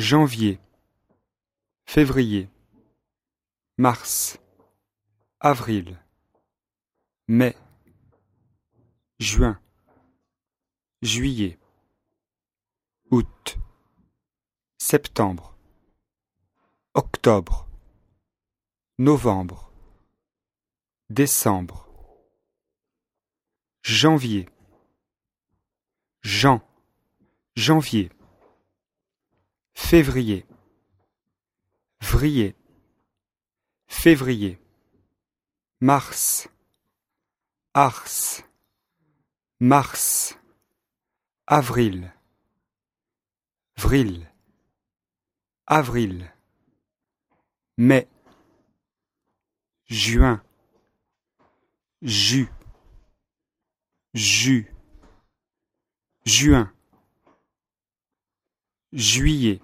janvier, février, mars, avril, mai, juin, juillet, août, septembre, octobre, novembre, décembre, janvier, Jean, janvier, février, vrier, février, mars, ars, mars, avril, vril, avril, mai, juin, jus, juin, juillet,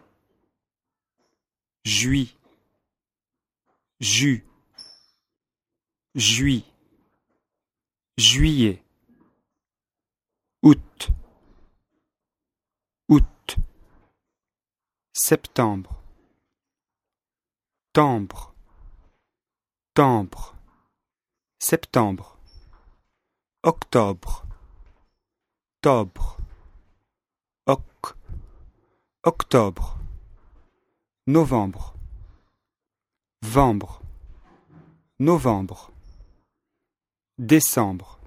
juillet, jus, juillet, juillet, août, août, septembre, tembre, tembre, septembre, octobre, octobre, oc, octobre, novembre, vembre, novembre, décembre,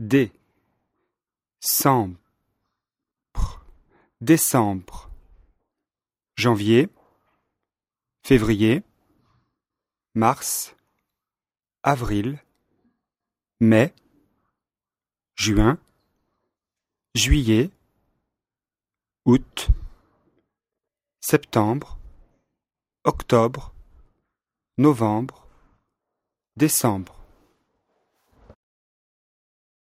dé, décembre, décembre, janvier, février, mars, avril, mai, juin, juillet, août, septembre, octobre, novembre, décembre.